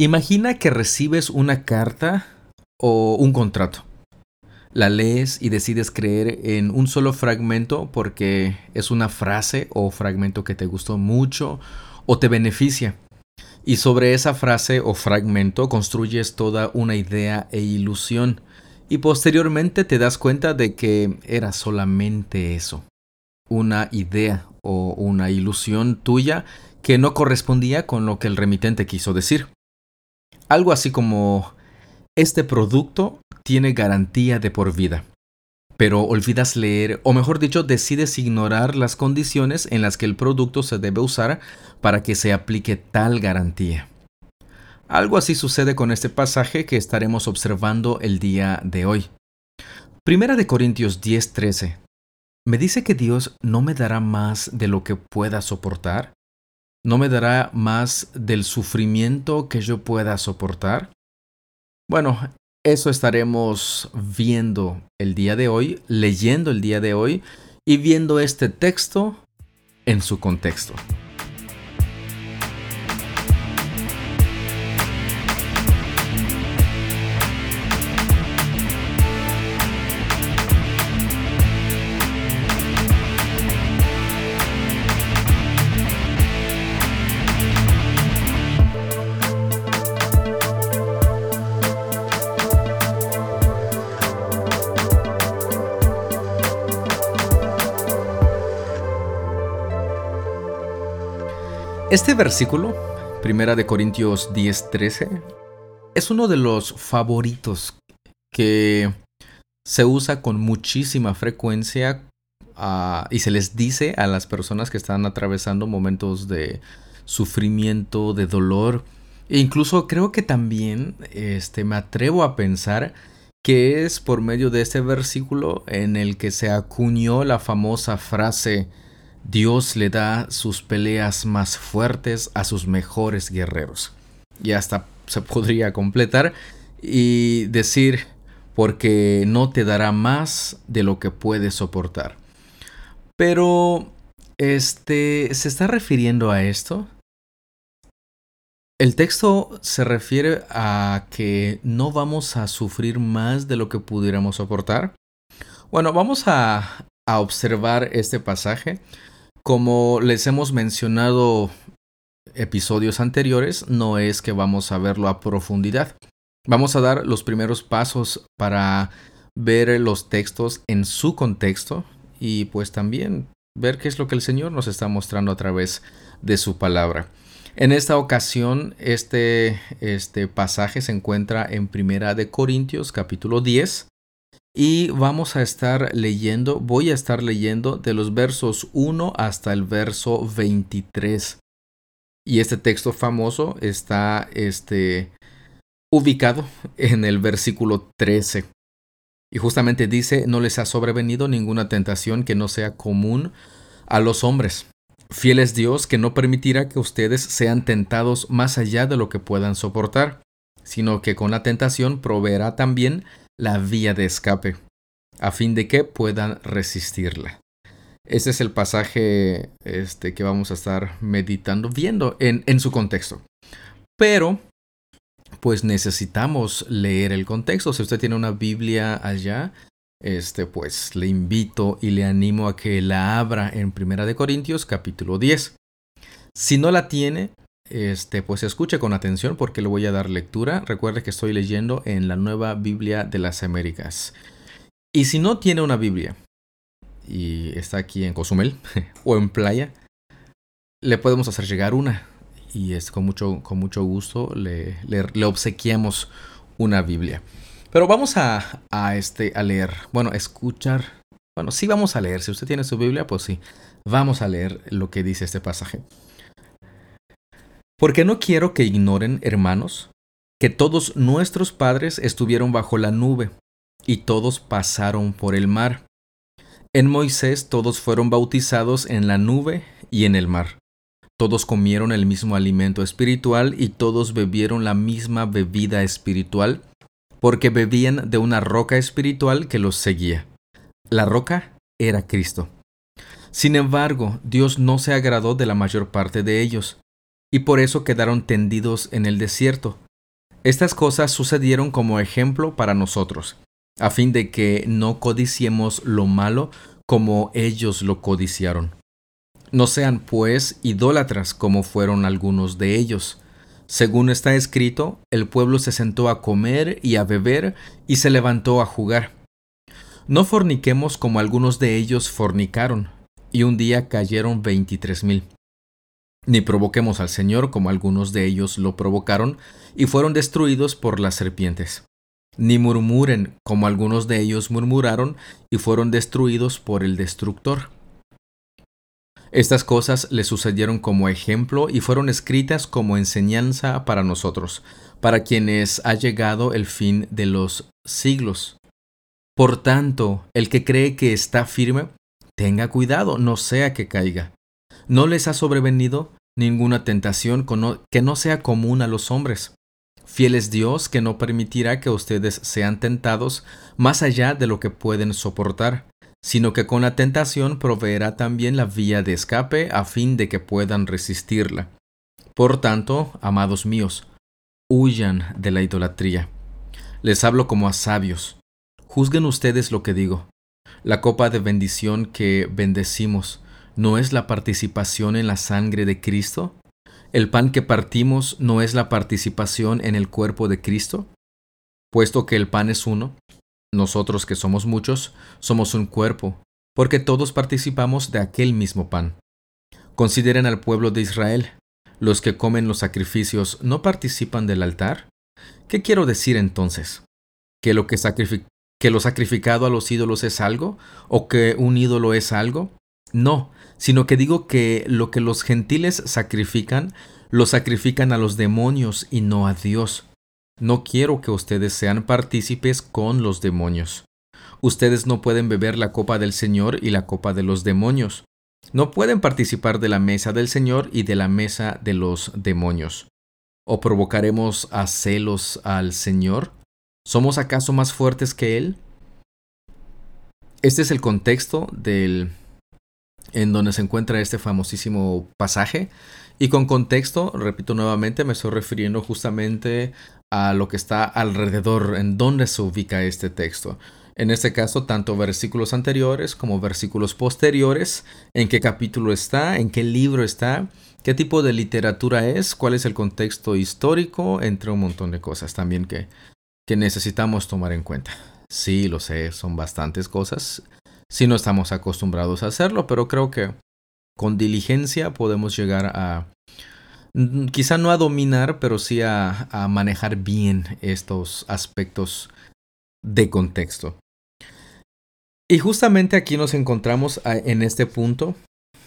Imagina que recibes una carta o un contrato. La lees y decides creer en un solo fragmento porque es una frase o fragmento que te gustó mucho o te beneficia. Y sobre esa frase o fragmento construyes toda una idea e ilusión. Y posteriormente te das cuenta de que era solamente eso. Una idea o una ilusión tuya que no correspondía con lo que el remitente quiso decir. Algo así como, este producto tiene garantía de por vida, pero olvidas leer, o mejor dicho, decides ignorar las condiciones en las que el producto se debe usar para que se aplique tal garantía. Algo así sucede con este pasaje que estaremos observando el día de hoy. Primera de Corintios 10:13. ¿Me dice que Dios no me dará más de lo que pueda soportar? ¿No me dará más del sufrimiento que yo pueda soportar? Bueno, eso estaremos viendo el día de hoy, leyendo el día de hoy y viendo este texto en su contexto. Este versículo, Primera de Corintios 10:13, es uno de los favoritos que se usa con muchísima frecuencia ah, y se les dice a las personas que están atravesando momentos de sufrimiento, de dolor. E incluso creo que también este, me atrevo a pensar que es por medio de este versículo en el que se acuñó la famosa frase Dios le da sus peleas más fuertes a sus mejores guerreros. Y hasta se podría completar y decir, porque no te dará más de lo que puedes soportar. Pero, este, ¿se está refiriendo a esto? El texto se refiere a que no vamos a sufrir más de lo que pudiéramos soportar. Bueno, vamos a, a observar este pasaje como les hemos mencionado episodios anteriores, no es que vamos a verlo a profundidad. Vamos a dar los primeros pasos para ver los textos en su contexto y pues también ver qué es lo que el Señor nos está mostrando a través de su palabra. En esta ocasión, este, este pasaje se encuentra en Primera de Corintios capítulo 10 y vamos a estar leyendo, voy a estar leyendo de los versos 1 hasta el verso 23. Y este texto famoso está este, ubicado en el versículo 13. Y justamente dice, no les ha sobrevenido ninguna tentación que no sea común a los hombres. Fiel es Dios que no permitirá que ustedes sean tentados más allá de lo que puedan soportar, sino que con la tentación proveerá también la vía de escape, a fin de que puedan resistirla. Ese es el pasaje este, que vamos a estar meditando, viendo en, en su contexto. Pero, pues necesitamos leer el contexto. Si usted tiene una Biblia allá, este, pues le invito y le animo a que la abra en Primera de Corintios capítulo 10. Si no la tiene, este, pues escuche con atención porque le voy a dar lectura. Recuerde que estoy leyendo en la nueva Biblia de las Américas. Y si no tiene una Biblia y está aquí en Cozumel o en playa, le podemos hacer llegar una. Y es con mucho, con mucho gusto le, le, obsequiamos una Biblia. Pero vamos a, a, este, a leer, bueno, escuchar. Bueno, sí vamos a leer. Si usted tiene su Biblia, pues sí, vamos a leer lo que dice este pasaje. Porque no quiero que ignoren, hermanos, que todos nuestros padres estuvieron bajo la nube, y todos pasaron por el mar. En Moisés todos fueron bautizados en la nube y en el mar. Todos comieron el mismo alimento espiritual y todos bebieron la misma bebida espiritual, porque bebían de una roca espiritual que los seguía. La roca era Cristo. Sin embargo, Dios no se agradó de la mayor parte de ellos, y por eso quedaron tendidos en el desierto, Estas cosas sucedieron como ejemplo para nosotros, a fin de que no codiciemos lo malo como ellos lo codiciaron. No sean, pues, idólatras como fueron algunos de ellos. Según está escrito, el pueblo se sentó a comer y a beber y se levantó a jugar. No forniquemos como algunos de ellos fornicaron, y un día cayeron veintitrés mil. Ni provoquemos al Señor como algunos de ellos lo provocaron y fueron destruidos por las serpientes. Ni murmuren como algunos de ellos murmuraron y fueron destruidos por el destructor. Estas cosas le sucedieron como ejemplo y fueron escritas como enseñanza para nosotros, para quienes ha llegado el fin de los siglos. Por tanto, el que cree que está firme, tenga cuidado, no sea que caiga. No les ha sobrevenido ninguna tentación que no sea común a los hombres. Fiel es Dios que no permitirá que ustedes sean tentados más allá de lo que pueden soportar sino que con la tentación proveerá también la vía de escape a fin de que puedan resistirla. Por tanto, amados míos, huyan de la idolatría. Les hablo como a sabios. Juzguen ustedes lo que digo. La copa de bendición que bendecimos no es la participación en la sangre de Cristo. El pan que partimos no es la participación en el cuerpo de Cristo. Puesto que el pan es uno, nosotros que somos muchos, somos un cuerpo, porque todos participamos de aquel mismo pan. Consideren al pueblo de Israel. ¿Los que comen los sacrificios no participan del altar? ¿Qué quiero decir entonces? ¿Que lo, que, que lo sacrificado a los ídolos es algo? ¿O que un ídolo es algo? No, sino que digo que lo que los gentiles sacrifican, lo sacrifican a los demonios y no a Dios no quiero que ustedes sean partícipes con los demonios. Ustedes no pueden beber la copa del Señor y la copa de los demonios. No pueden participar de la mesa del Señor y de la mesa de los demonios. ¿O provocaremos a celos al Señor? ¿Somos acaso más fuertes que Él? Este es el contexto del en donde se encuentra este famosísimo pasaje. Y con contexto, repito nuevamente, me estoy refiriendo justamente a lo que está alrededor, en dónde se ubica este texto. En este caso, tanto versículos anteriores como versículos posteriores, en qué capítulo está, en qué libro está, qué tipo de literatura es, cuál es el contexto histórico, entre un montón de cosas también que, que necesitamos tomar en cuenta. Sí, lo sé, son bastantes cosas. Si no estamos acostumbrados a hacerlo, pero creo que con diligencia podemos llegar a, Mm, quizá no a dominar, pero sí a, manejar bien estos aspectos de contexto. Y justamente aquí nos encontramos en este punto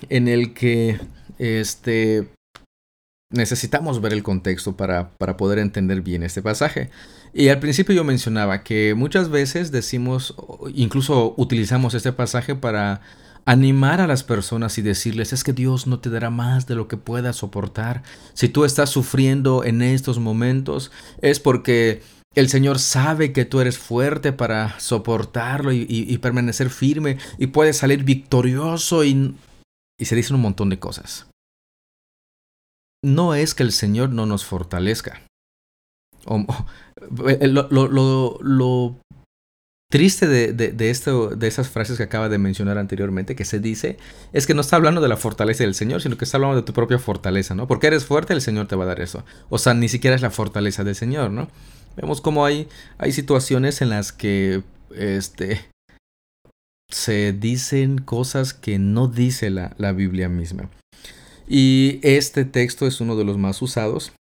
en el que este, necesitamos ver el contexto para, para, poder entender bien este pasaje. Y al principio yo mencionaba que muchas veces decimos, incluso utilizamos este pasaje para animar a las personas y decirles es que Dios no te dará más de lo que puedas soportar. Si tú estás sufriendo en estos momentos es porque el Señor sabe que tú eres fuerte para soportarlo y, permanecer firme y puedes salir victorioso y, y se dicen un montón de cosas. No es que el Señor no nos fortalezca. Eh, lo, lo, triste de, de, esas frases que acaba de mencionar anteriormente, que se dice, es que no está hablando de la fortaleza del Señor, sino que está hablando de tu propia fortaleza, ¿no? Porque eres fuerte, el Señor te va a dar eso. O sea, ni siquiera es la fortaleza del Señor, ¿no? Vemos como hay, hay situaciones en las que este, se dicen cosas que no dice la, la Biblia misma. Y este texto es uno de los más usados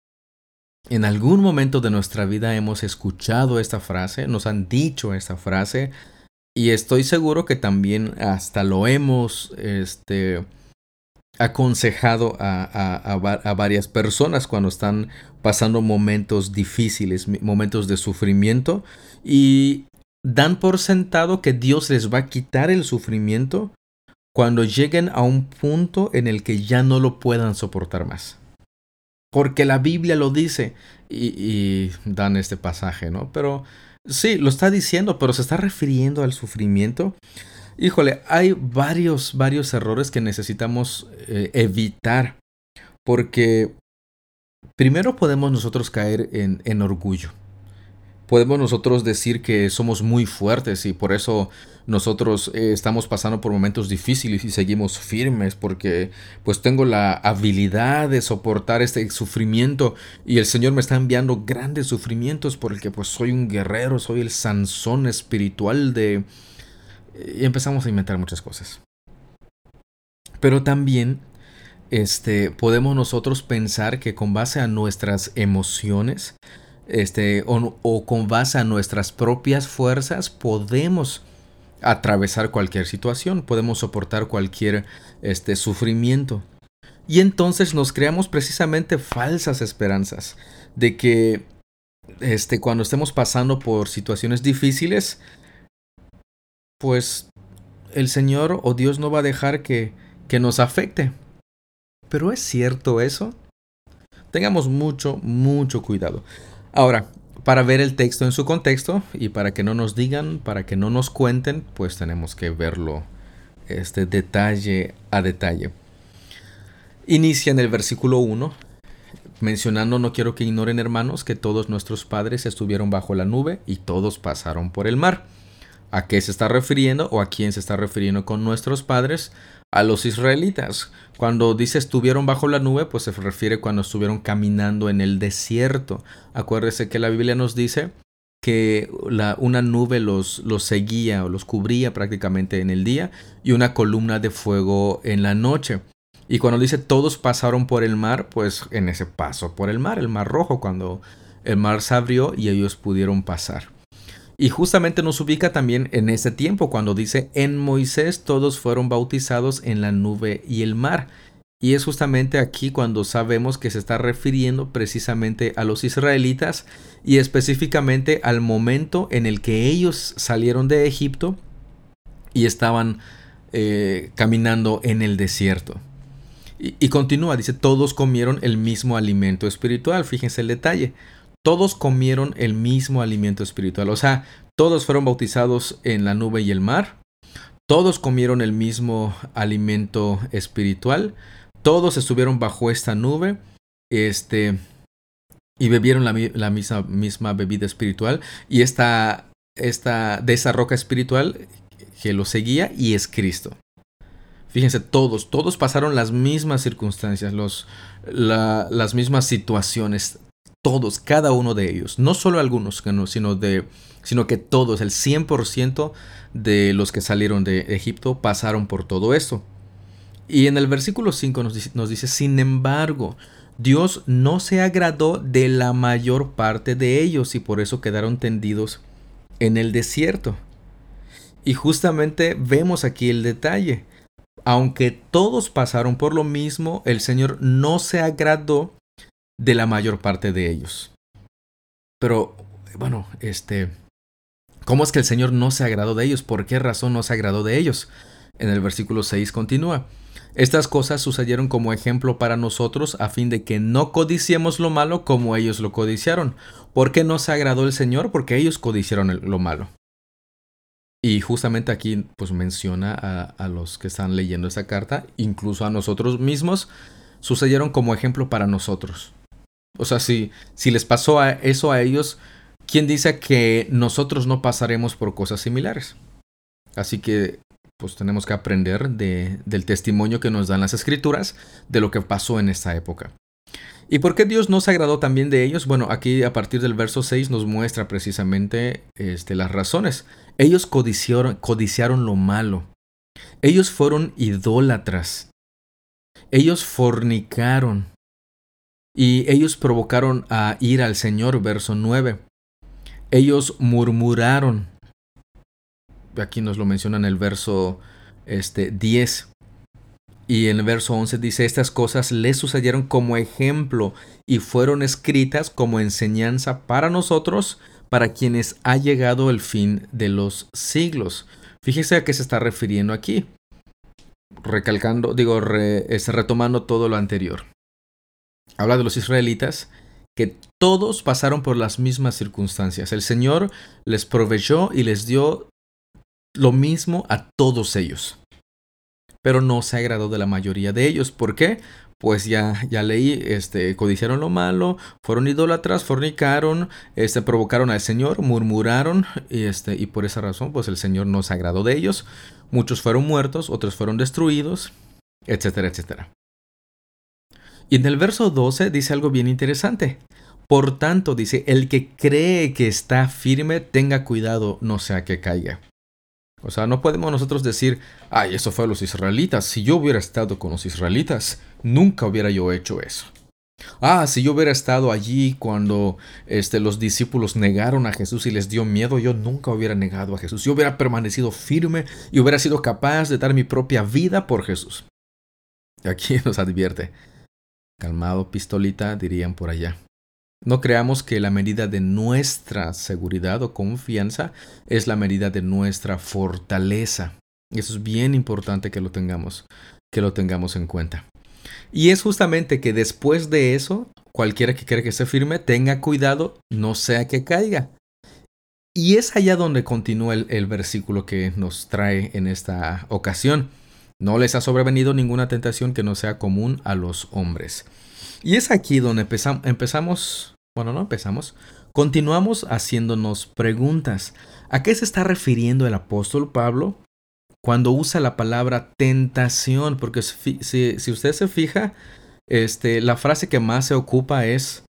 en algún momento de nuestra vida hemos escuchado esta frase, nos han dicho esta frase y estoy seguro que también hasta lo hemos este, aconsejado a, varias personas cuando están pasando momentos difíciles, momentos de sufrimiento y dan por sentado que Dios les va a quitar el sufrimiento cuando lleguen a un punto en el que ya no lo puedan soportar más porque la Biblia lo dice. Y, dan este pasaje, ¿no? Pero sí, lo está diciendo, pero se está refiriendo al sufrimiento. Híjole, hay varios, varios errores que necesitamos eh, evitar. Porque primero podemos nosotros caer en, en orgullo. Podemos nosotros decir que somos muy fuertes y por eso nosotros eh, estamos pasando por momentos difíciles y seguimos firmes porque pues tengo la habilidad de soportar este sufrimiento y el Señor me está enviando grandes sufrimientos porque pues soy un guerrero, soy el Sansón espiritual de... Y empezamos a inventar muchas cosas. Pero también este, podemos nosotros pensar que con base a nuestras emociones, este, o, con base a nuestras propias fuerzas, podemos atravesar cualquier situación, podemos soportar cualquier este, sufrimiento. Y entonces nos creamos precisamente falsas esperanzas de que este, cuando estemos pasando por situaciones difíciles, pues el Señor o Dios no va a dejar que, que nos afecte. Pero ¿es cierto eso? Tengamos mucho, mucho cuidado. Ahora, para ver el texto en su contexto y para que no nos digan, para que no nos cuenten, pues tenemos que verlo este detalle a detalle. Inicia en el versículo 1 mencionando no quiero que ignoren hermanos que todos nuestros padres estuvieron bajo la nube y todos pasaron por el mar. ¿A qué se está refiriendo o a quién se está refiriendo con nuestros padres? A los israelitas. Cuando dice estuvieron bajo la nube, pues se refiere cuando estuvieron caminando en el desierto. Acuérdese que la Biblia nos dice que una nube los, los seguía o los cubría prácticamente en el día y una columna de fuego en la noche. Y cuando dice todos pasaron por el mar, pues en ese paso por el mar, el mar rojo, cuando el mar se abrió y ellos pudieron pasar. Y justamente nos ubica también en ese tiempo cuando dice, en Moisés todos fueron bautizados en la nube y el mar. Y es justamente aquí cuando sabemos que se está refiriendo precisamente a los israelitas y específicamente al momento en el que ellos salieron de Egipto y estaban eh, caminando en el desierto. Y, y continúa, dice, todos comieron el mismo alimento espiritual. Fíjense el detalle todos comieron el mismo alimento espiritual. O sea, todos fueron bautizados en la nube y el mar. Todos comieron el mismo alimento espiritual. Todos estuvieron bajo esta nube. Este. Y bebieron la, misma, misma, bebida espiritual. Y esta, esta, de esa roca espiritual que lo seguía y es Cristo. Fíjense, todos, todos pasaron las mismas circunstancias, los, las mismas situaciones todos, cada uno de ellos, no solo algunos, sino, de, sino que todos, el 100% de los que salieron de Egipto pasaron por todo esto. Y en el versículo 5 nos dice, nos dice, sin embargo, Dios no se agradó de la mayor parte de ellos y por eso quedaron tendidos en el desierto. Y justamente vemos aquí el detalle. Aunque todos pasaron por lo mismo, el Señor no se agradó de la mayor parte de ellos. Pero, bueno, este, ¿cómo es que el Señor no se agradó de ellos? ¿Por qué razón no se agradó de ellos? En el versículo 6 continúa. Estas cosas sucedieron como ejemplo para nosotros a fin de que no codiciemos lo malo como ellos lo codiciaron. ¿Por qué no se agradó el Señor? Porque ellos codiciaron lo malo. Y justamente aquí pues menciona a, a los que están leyendo esa carta, incluso a nosotros mismos, sucedieron como ejemplo para nosotros. O sea, si, si les pasó eso a ellos, ¿quién dice que nosotros no pasaremos por cosas similares? Así que pues tenemos que aprender de, del testimonio que nos dan las escrituras de lo que pasó en esta época. ¿Y por qué Dios no se agradó también de ellos? Bueno, aquí a partir del verso 6 nos muestra precisamente este, las razones. Ellos codiciaron, codiciaron lo malo. Ellos fueron idólatras. Ellos fornicaron. Y ellos provocaron a ir al Señor, verso 9. Ellos murmuraron. Aquí nos lo menciona en el verso este, 10. Y en el verso 11 dice, estas cosas les sucedieron como ejemplo y fueron escritas como enseñanza para nosotros, para quienes ha llegado el fin de los siglos. Fíjese a qué se está refiriendo aquí. Recalcando, digo, retomando todo lo anterior habla de los israelitas, que todos pasaron por las mismas circunstancias. El Señor les proveyó y les dio lo mismo a todos ellos. Pero no se agradó de la mayoría de ellos. ¿Por qué? pues ya, ya leí, este, codiciaron lo malo, fueron idólatras, fornicaron, este, provocaron al Señor, murmuraron, y, este, y por esa razón, pues el Señor no se agradó de ellos. Muchos fueron muertos, otros fueron destruidos, etcétera, etcétera. Y en el verso 12 dice algo bien interesante. Por tanto, dice, el que cree que está firme, tenga cuidado, no sea que caiga. O sea, no podemos nosotros decir, ay, eso fue los israelitas. Si yo hubiera estado con los israelitas, nunca hubiera yo hecho eso. Ah, si yo hubiera estado allí cuando este, los discípulos negaron a Jesús y les dio miedo, yo nunca hubiera negado a Jesús. Yo hubiera permanecido firme y hubiera sido capaz de dar mi propia vida por Jesús. Aquí nos advierte. Calmado, pistolita, dirían por allá. No creamos que la medida de nuestra seguridad o confianza es la medida de nuestra fortaleza. Eso es bien importante que lo tengamos, que lo tengamos en cuenta. Y es justamente que después de eso, cualquiera que quiera que se firme, tenga cuidado, no sea que caiga. Y es allá donde continúa el versículo que nos trae en esta ocasión. No les ha sobrevenido ninguna tentación que no sea común a los hombres. Y es aquí donde empezamos, bueno, no empezamos, continuamos haciéndonos preguntas. ¿A qué se está refiriendo el apóstol Pablo cuando usa la palabra tentación? Porque si, usted se fija, este, la frase que más se ocupa es,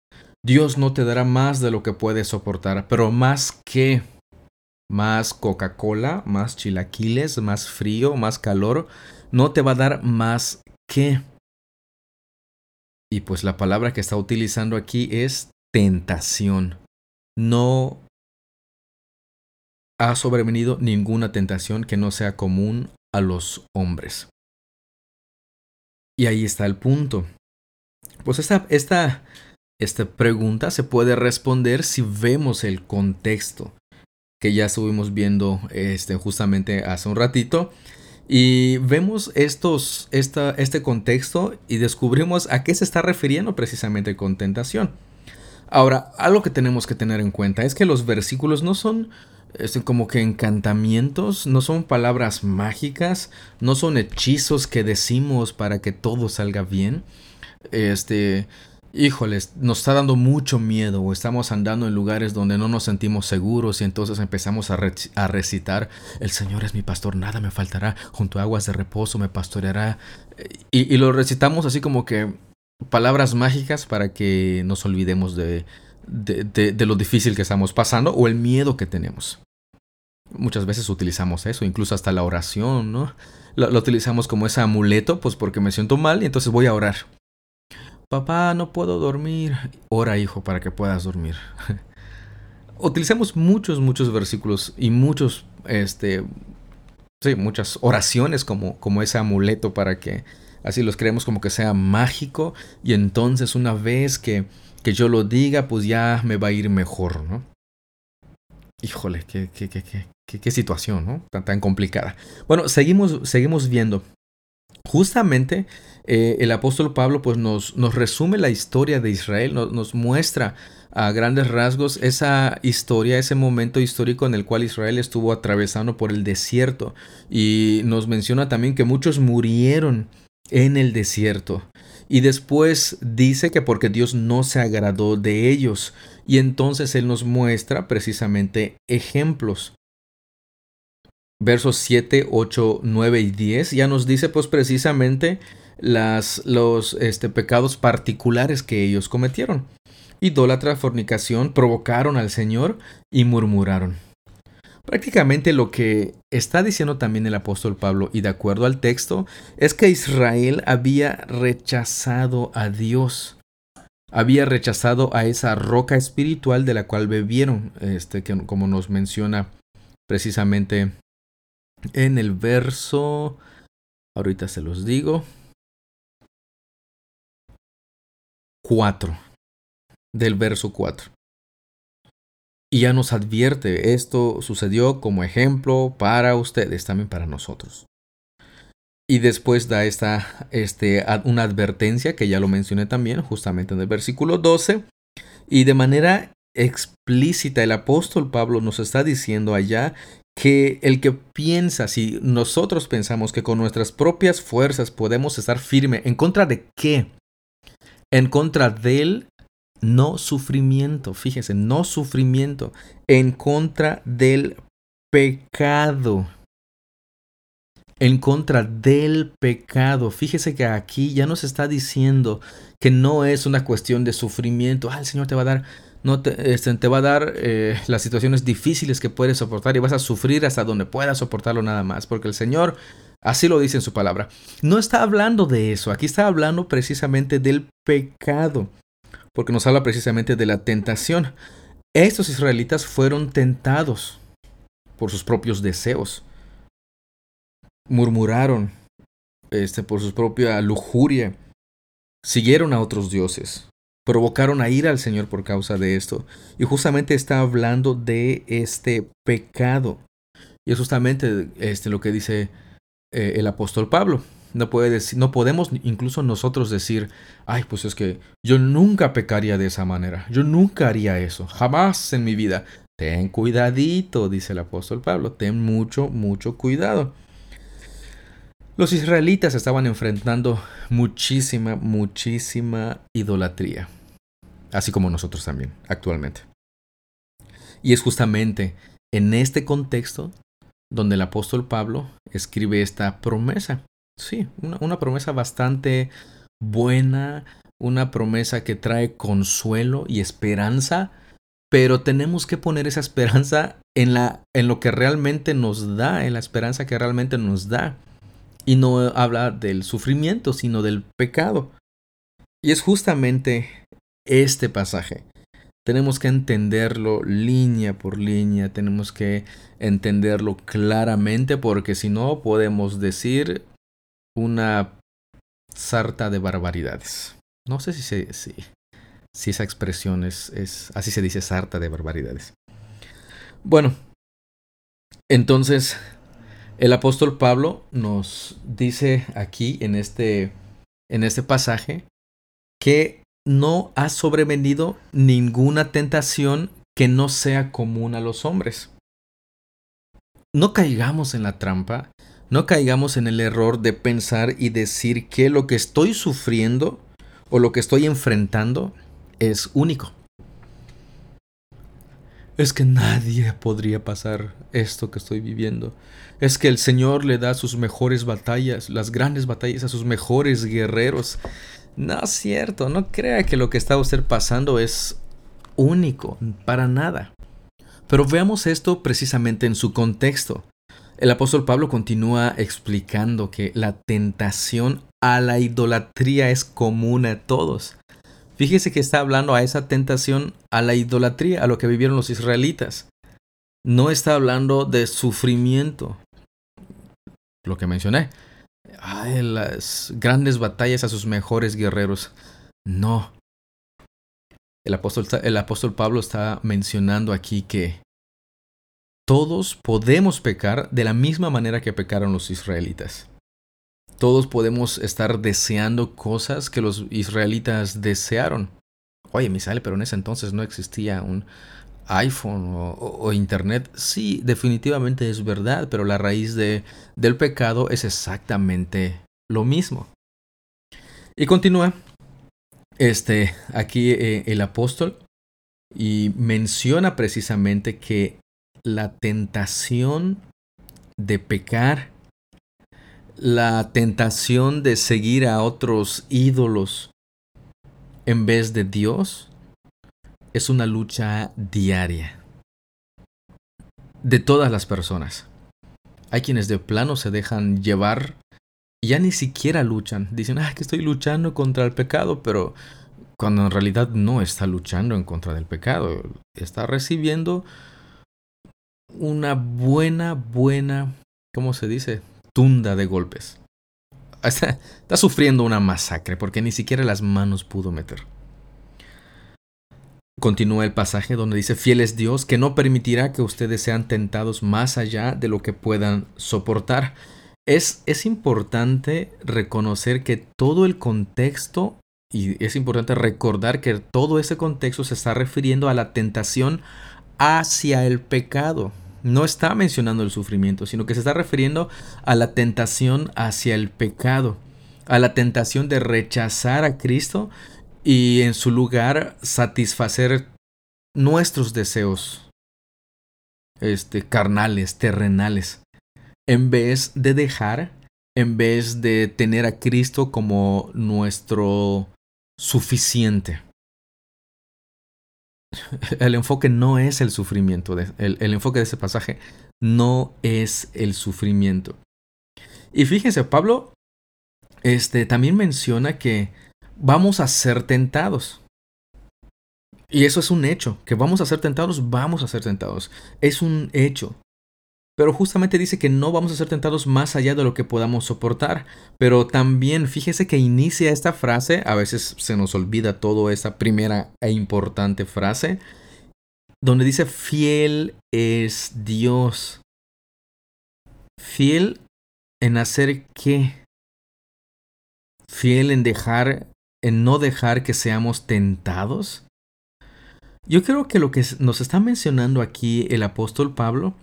Dios no te dará más de lo que puedes soportar, pero más que más Coca-Cola, más chilaquiles, más frío, más calor, no te va a dar más que. Y pues la palabra que está utilizando aquí es tentación. No ha sobrevenido ninguna tentación que no sea común a los hombres. Y ahí está el punto. Pues esta, esta, esta pregunta se puede responder si vemos el contexto que ya estuvimos viendo este, justamente hace un ratito. Y vemos estos, esta, este contexto y descubrimos a qué se está refiriendo precisamente con tentación. Ahora, algo que tenemos que tener en cuenta es que los versículos no son este, como que encantamientos, no son palabras mágicas, no son hechizos que decimos para que todo salga bien. Este, híjoles, nos está dando mucho miedo o estamos andando en lugares donde no nos sentimos seguros y entonces empezamos a, recitar, el Señor es mi pastor, nada me faltará, junto a aguas de reposo me pastoreará. Y, lo recitamos así como que palabras mágicas para que nos olvidemos de, de, lo difícil que estamos pasando o el miedo que tenemos. Muchas veces utilizamos eso, incluso hasta la oración, ¿no? lo utilizamos como ese amuleto, pues porque me siento mal y entonces voy a orar. Papá, no puedo dormir. Ora, hijo, para que puedas dormir. Utilizamos muchos, muchos versículos y muchos, este, sí, muchas oraciones como, como ese amuleto para que así los creemos como que sea mágico y entonces una vez que, que yo lo diga, pues ya me va a ir mejor, ¿no? Híjole, qué, qué, qué, qué, qué situación, ¿no? Tan, tan complicada. Bueno, seguimos, seguimos viendo. Justamente eh, el apóstol Pablo pues nos, nos, resume la historia de Israel, nos, muestra a grandes rasgos esa historia, ese momento histórico en el cual Israel estuvo atravesando por el desierto y nos menciona también que muchos murieron en el desierto. Y después dice que porque Dios no se agradó de ellos. Y entonces Él nos muestra precisamente ejemplos versos 7, 8, 9 y 10 ya nos dice pues precisamente las, los este, pecados particulares que ellos cometieron. Idólatra, fornicación, provocaron al Señor y murmuraron. Prácticamente lo que está diciendo también el apóstol Pablo, y de acuerdo al texto, es que Israel había rechazado a Dios. Había rechazado a esa roca espiritual de la cual bebieron, este, que, como nos menciona precisamente en el verso, ahorita se los digo, 4, del verso 4. Y ya nos advierte, esto sucedió como ejemplo para ustedes, también para nosotros. Y después da esta, este, una advertencia que ya lo mencioné también, justamente en el versículo 12. Y de manera explícita el apóstol Pablo nos está diciendo allá que el que piensa, si nosotros pensamos que con nuestras propias fuerzas podemos estar firme en contra de qué, en contra del no sufrimiento, fíjese, no sufrimiento, en contra del pecado. En contra del pecado. Fíjese que aquí ya nos está diciendo que no es una cuestión de sufrimiento. Ah, el Señor te va a dar, no te, este, te va a dar eh, las situaciones difíciles que puedes soportar y vas a sufrir hasta donde puedas soportarlo nada más. Porque el Señor Así lo dice en su palabra. No está hablando de eso, aquí está hablando precisamente del pecado, porque nos habla precisamente de la tentación. Estos israelitas fueron tentados por sus propios deseos. Murmuraron este, por su propia lujuria. Siguieron a otros dioses. Provocaron a ir al Señor por causa de esto. Y justamente está hablando de este pecado. Y es justamente este, lo que dice eh, el apóstol Pablo. No, puede decir, no podemos incluso nosotros decir, ay, pues es que yo nunca pecaría de esa manera, yo nunca haría eso, jamás en mi vida. Ten cuidadito, dice el apóstol Pablo, ten mucho, mucho cuidado. Los israelitas estaban enfrentando muchísima, muchísima idolatría, así como nosotros también, actualmente. Y es justamente en este contexto donde el apóstol Pablo escribe esta promesa. Sí, una, promesa bastante buena, una promesa que trae consuelo y esperanza, pero tenemos que poner esa esperanza en, la, en lo que realmente nos da, en la esperanza que realmente nos da. Y no habla del sufrimiento, sino del pecado. Y es justamente este pasaje tenemos que entenderlo línea por línea, tenemos que entenderlo claramente porque si no podemos decir una sarta de barbaridades. No sé si, esa expresión es, es, así se dice, sarta de barbaridades. Bueno, entonces el apóstol Pablo nos dice aquí en este, en este pasaje que no ha sobrevenido ninguna tentación que no sea común a los hombres. No caigamos en la trampa, no caigamos en el error de pensar y decir que lo que estoy sufriendo o lo que estoy enfrentando es único. Es que nadie podría pasar esto que estoy viviendo. Es que el Señor le da sus mejores batallas, las grandes batallas a sus mejores guerreros. No es cierto, no crea que lo que está usted pasando es único, para nada. Pero veamos esto precisamente en su contexto. El apóstol Pablo continúa explicando que la tentación a la idolatría es común a todos. Fíjese que está hablando a esa tentación a la idolatría, a lo que vivieron los israelitas. No está hablando de sufrimiento, lo que mencioné ay, las grandes batallas a sus mejores guerreros. No. El apóstol, el apóstol Pablo está mencionando aquí que todos podemos pecar de la misma manera que pecaron los israelitas. Todos podemos estar deseando cosas que los israelitas desearon. Oye, me sale, pero en ese entonces no existía un, iPhone o, Internet, sí, definitivamente es verdad, pero la raíz de, del pecado es exactamente lo mismo. Y continúa este, aquí eh, el apóstol y menciona precisamente que la tentación de pecar, la tentación de seguir a otros ídolos en vez de Dios, es una lucha diaria de todas las personas. Hay quienes de plano se dejan llevar y ya ni siquiera luchan. Dicen, ah, que estoy luchando contra el pecado, pero cuando en realidad no está luchando en contra del pecado, está recibiendo una buena, buena, ¿cómo se dice? Tunda de golpes. Está, está sufriendo una masacre porque ni siquiera las manos pudo meter. Continúa el pasaje donde dice, fiel es Dios que no permitirá que ustedes sean tentados más allá de lo que puedan soportar. Es, es importante reconocer que todo el contexto, y es importante recordar que todo ese contexto se está refiriendo a la tentación hacia el pecado. No está mencionando el sufrimiento, sino que se está refiriendo a la tentación hacia el pecado, a la tentación de rechazar a Cristo y en su lugar satisfacer nuestros deseos este, carnales, terrenales, en vez de dejar, en vez de tener a Cristo como nuestro suficiente. El enfoque no es el sufrimiento, el, el enfoque de ese pasaje no es el sufrimiento. Y fíjense, Pablo este, también menciona que vamos a ser tentados. Y eso es un hecho, que vamos a ser tentados, vamos a ser tentados. Es un hecho. Pero justamente dice que no vamos a ser tentados más allá de lo que podamos soportar. Pero también fíjese que inicia esta frase, a veces se nos olvida toda esa primera e importante frase, donde dice fiel es Dios. Fiel en hacer qué? Fiel en dejar, en no dejar que seamos tentados. Yo creo que lo que nos está mencionando aquí el apóstol Pablo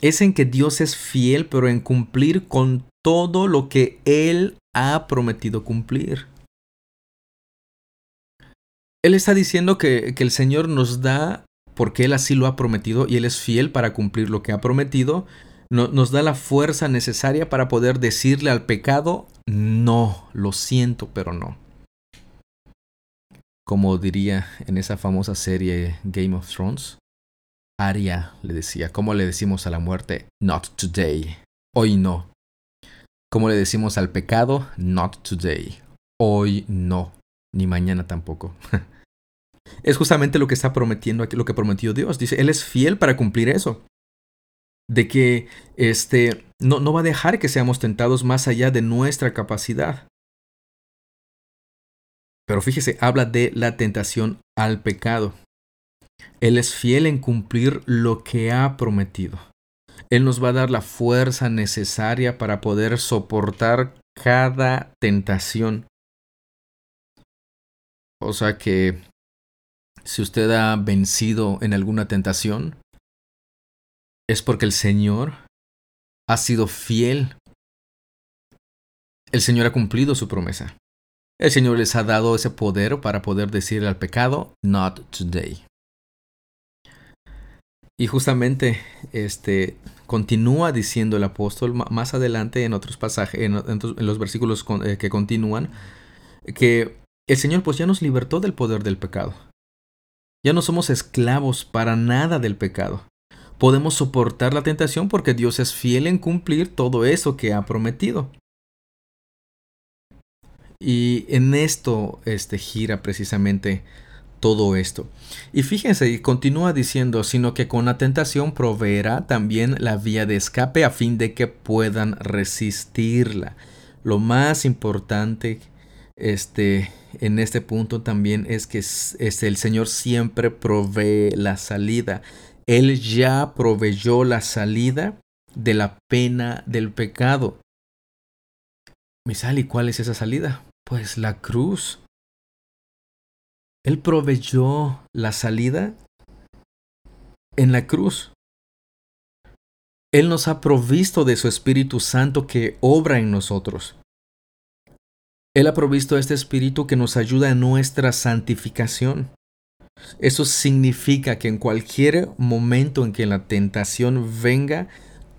es en que Dios es fiel, pero en cumplir con todo lo que Él ha prometido cumplir. Él está diciendo que, que, el Señor nos da porque Él así lo ha prometido y Él es fiel para cumplir lo que ha prometido, nos da la fuerza necesaria para poder decirle al pecado, no, lo siento, pero no. Como diría en esa famosa serie Game of Thrones, Arya le decía, ¿cómo le decimos a la muerte? Not today. Hoy no. ¿Cómo le decimos al pecado? Not today. Hoy no. Ni mañana tampoco. es justamente lo que está prometiendo aquí, lo que prometió Dios. Dice, Él es fiel para cumplir eso de que este, no, no va a dejar que seamos tentados más allá de nuestra capacidad. Pero fíjese, habla de la tentación al pecado. Él es fiel en cumplir lo que ha prometido. Él nos va a dar la fuerza necesaria para poder soportar cada tentación. O sea que si usted ha vencido en alguna tentación, es porque el Señor ha sido fiel. El Señor ha cumplido su promesa. El Señor les ha dado ese poder para poder decirle al pecado, not today. Y justamente este continúa diciendo el apóstol más adelante en otros pasajes, en, los versículos eh, que continúan, que el Señor pues ya nos libertó del poder del pecado. Ya no somos esclavos para nada del pecado podemos soportar la tentación porque Dios es fiel en cumplir todo eso que ha prometido. Y en esto este, gira precisamente todo esto. Y fíjense, y continúa diciendo, sino que con la tentación proveerá también la vía de escape a fin de que puedan resistirla. Lo más importante este, en este punto también es que es, el Señor siempre provee la salida. Él ya proveyó la salida de la pena del pecado. Misal, ¿y cuál es esa salida? Pues la cruz. Él proveyó la salida en la cruz. Él nos ha provisto de su Espíritu Santo que obra en nosotros. Él ha provisto este Espíritu que nos ayuda en nuestra santificación. Eso significa que en cualquier momento en que la tentación venga,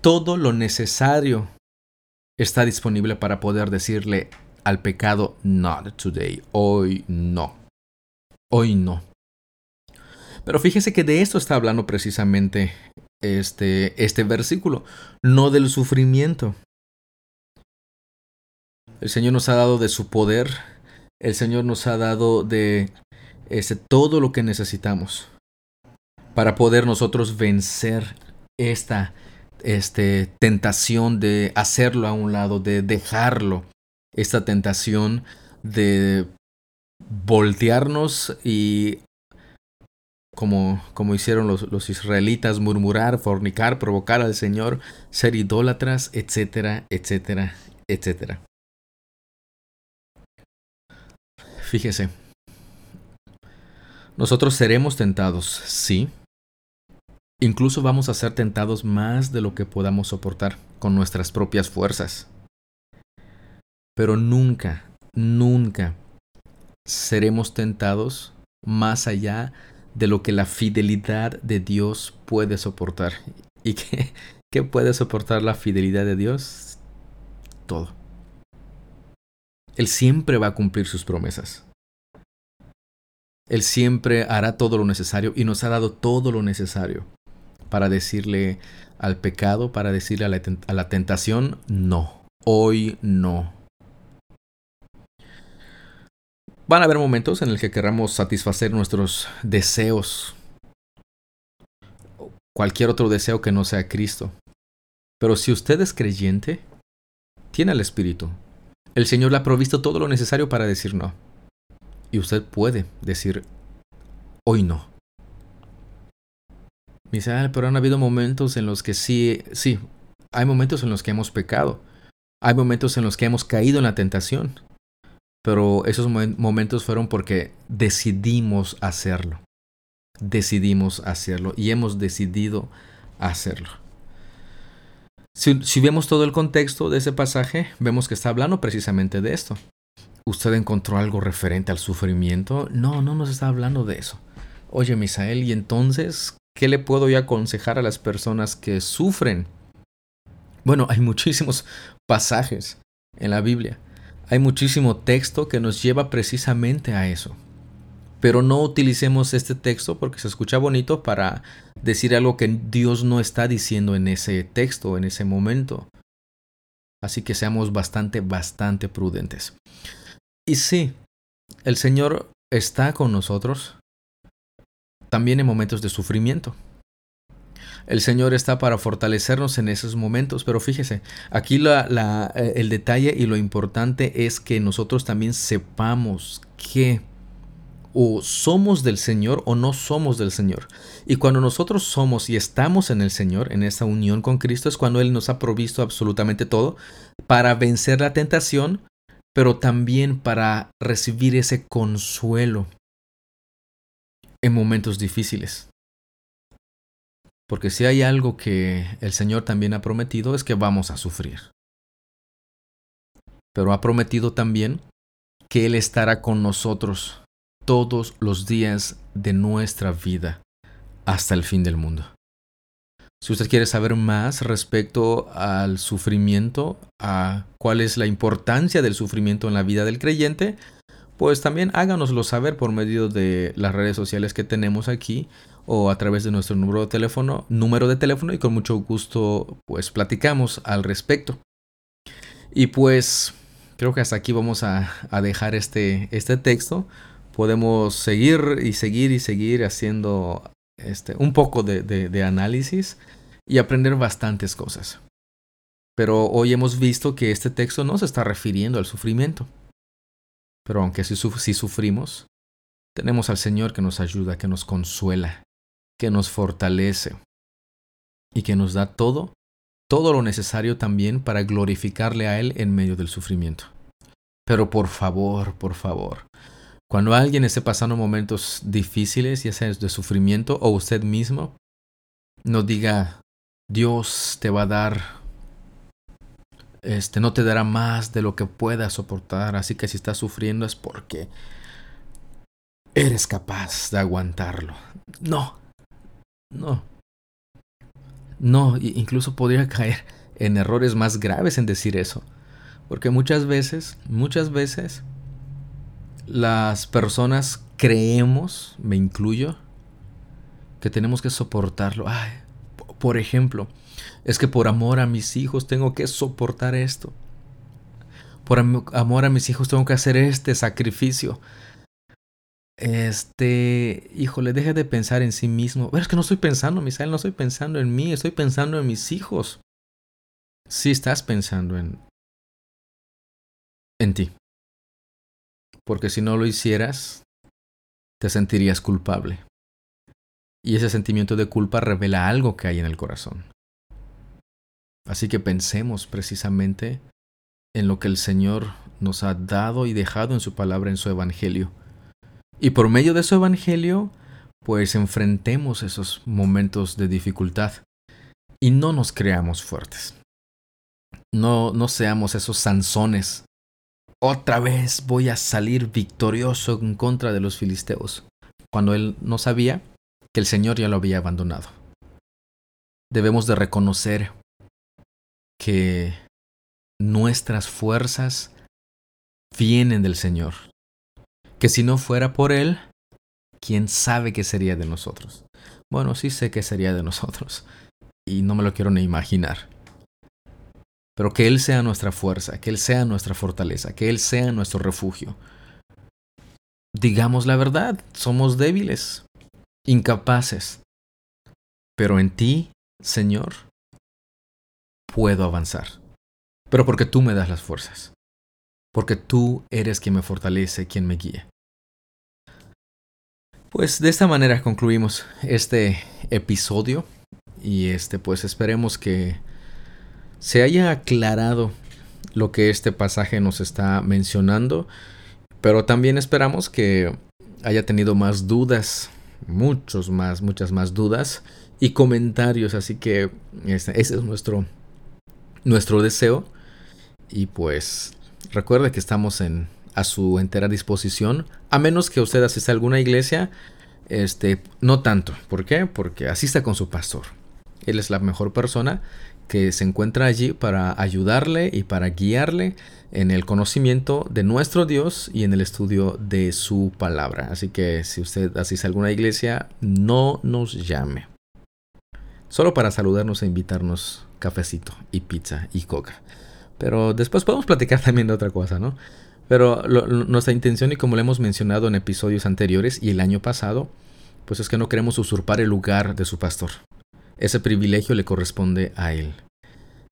todo lo necesario está disponible para poder decirle al pecado, not today, hoy no, hoy no. Pero fíjese que de esto está hablando precisamente este, este versículo, no del sufrimiento. El Señor nos ha dado de su poder, el Señor nos ha dado de este, todo lo que necesitamos para poder nosotros vencer esta este, tentación de hacerlo a un lado, de dejarlo, esta tentación de voltearnos y como, como hicieron los, los, israelitas, murmurar, fornicar, provocar al Señor, ser idólatras, etcétera, etcétera, etcétera. Fíjese, nosotros seremos tentados, sí. Incluso vamos a ser tentados más de lo que podamos soportar con nuestras propias fuerzas. Pero nunca, nunca seremos tentados más allá de lo que la fidelidad de Dios puede soportar. ¿Y qué, puede soportar la fidelidad de Dios? Todo. Él siempre va a cumplir sus promesas. Él siempre hará todo lo necesario y nos ha dado todo lo necesario para decirle al pecado, para decirle a la tentación, no, hoy no. Van a haber momentos en los que queramos satisfacer nuestros deseos, cualquier otro deseo que no sea Cristo. Pero si usted es creyente, tiene el Espíritu. El Señor le ha provisto todo lo necesario para decir no. Y usted puede decir hoy no. dice, ah, pero han habido momentos en los que sí, sí, hay momentos en los que hemos pecado. Hay momentos en los que hemos caído en la tentación pero esos momentos fueron porque decidimos hacerlo. Decidimos hacerlo y hemos decidido hacerlo. Si, vemos todo el contexto de ese pasaje, vemos que está hablando precisamente de esto. ¿Usted encontró algo referente al sufrimiento? No, no nos está hablando de eso. Oye, Misael, ¿y entonces qué le puedo yo aconsejar a las personas que sufren? Bueno, hay muchísimos pasajes en la Biblia hay muchísimo texto que nos lleva precisamente a eso. Pero no utilicemos este texto porque se escucha bonito para decir algo que Dios no está diciendo en ese texto, en ese momento. Así que seamos bastante, bastante prudentes. Y sí, el Señor está con nosotros también en momentos de sufrimiento. El Señor está para fortalecernos en esos momentos, pero fíjese, aquí la, eh, el detalle y lo importante es que nosotros también sepamos que o somos del Señor o no somos del Señor. Y cuando nosotros somos y estamos en el Señor, en esa unión con Cristo, es cuando Él nos ha provisto absolutamente todo para vencer la tentación, pero también para recibir ese consuelo en momentos difíciles. Porque si hay algo que el Señor también ha prometido es que vamos a sufrir. Pero ha prometido también que Él estará con nosotros todos los días de nuestra vida hasta el fin del mundo. Si usted quiere saber más respecto al sufrimiento, a cuál es la importancia del sufrimiento en la vida del creyente, pues también háganoslo saber por medio de las redes sociales que tenemos aquí o a través de nuestro número de teléfono, número de teléfono y con mucho gusto pues platicamos al respecto. Y pues creo que hasta aquí vamos a, dejar este, este texto. Podemos seguir y seguir y seguir haciendo este, un poco de, de análisis y aprender bastantes cosas. Pero hoy hemos visto que este texto no se está refiriendo al sufrimiento. Pero aunque si, sufrimos, tenemos al Señor que nos ayuda, que nos consuela, que nos fortalece y que nos da todo, todo lo necesario también para glorificarle a Él en medio del sufrimiento. Pero por favor, por favor, cuando alguien esté pasando momentos difíciles, ya sea de sufrimiento o usted mismo, no diga, Dios te va a dar, este, no te dará más de lo que puedas soportar, así que si estás sufriendo es porque eres capaz de aguantarlo. No, no. No, incluso podría caer en errores más graves en decir eso. Porque muchas veces, muchas veces, las personas creemos, me incluyo, que tenemos que soportarlo. Ay, por ejemplo, es que por amor a mis hijos tengo que soportar esto. Por amor a mis hijos tengo que hacer este sacrificio. Este, híjole, deja de pensar en sí mismo. Pero es que no estoy pensando, Misael, no estoy pensando en mí, estoy pensando en mis hijos. Sí estás pensando en en ti. Porque si no lo hicieras, te sentirías culpable. Y ese sentimiento de culpa revela algo que hay en el corazón. Así que pensemos precisamente en lo que el Señor nos ha dado y dejado en su palabra, en su evangelio y por medio de su evangelio, pues enfrentemos esos momentos de dificultad y no nos creamos fuertes. No, no seamos esos Sansones otra vez voy a salir victorioso en contra de los filisteos, cuando él no sabía que el Señor ya lo había abandonado. Debemos de reconocer que nuestras fuerzas vienen del Señor, que si no fuera por Él, ¿quién sabe qué sería de nosotros? Bueno, sí sé qué sería de nosotros, y no me lo quiero ni imaginar. Pero que Él sea nuestra fuerza, que Él sea nuestra fortaleza, que Él sea nuestro refugio. Digamos la verdad, somos débiles, incapaces. Pero en ti, Señor, puedo avanzar. Pero porque tú me das las fuerzas. Porque tú eres quien me fortalece, quien me guía. Pues de esta manera concluimos este episodio y este pues esperemos que se haya aclarado lo que este pasaje nos está mencionando, pero también esperamos que haya tenido más dudas, muchos más, muchas más dudas y comentarios, así que este, ese es nuestro, nuestro deseo y pues recuerde que estamos en, a su entera disposición, a menos que usted asista a alguna iglesia, este, no tanto, ¿por qué? Porque asista con su pastor. Él es la mejor persona que se encuentra allí para ayudarle y para guiarle en el conocimiento de nuestro Dios y en el estudio de su palabra. Así que si usted asiste a alguna iglesia, no nos llame. Solo para saludarnos e invitarnos cafecito y pizza y coca. Pero después podemos platicar también de otra cosa, ¿no? Pero nuestra intención, y como lo hemos mencionado en episodios anteriores y el año pasado, pues es que no queremos usurpar el lugar de su pastor. Ese privilegio le corresponde a Él.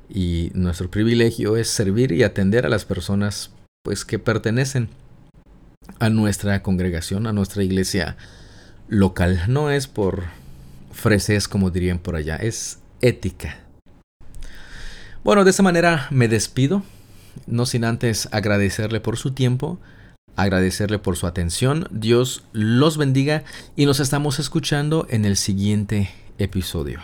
Y nuestro privilegio es servir y atender a las personas pues que pertenecen a nuestra congregación, a nuestra iglesia local. No es por freses como dirían por allá, es ética. Bueno, de esa manera me despido, no sin antes agradecerle por su tiempo, agradecerle por su atención. Dios los bendiga y nos estamos escuchando en el siguiente episodio.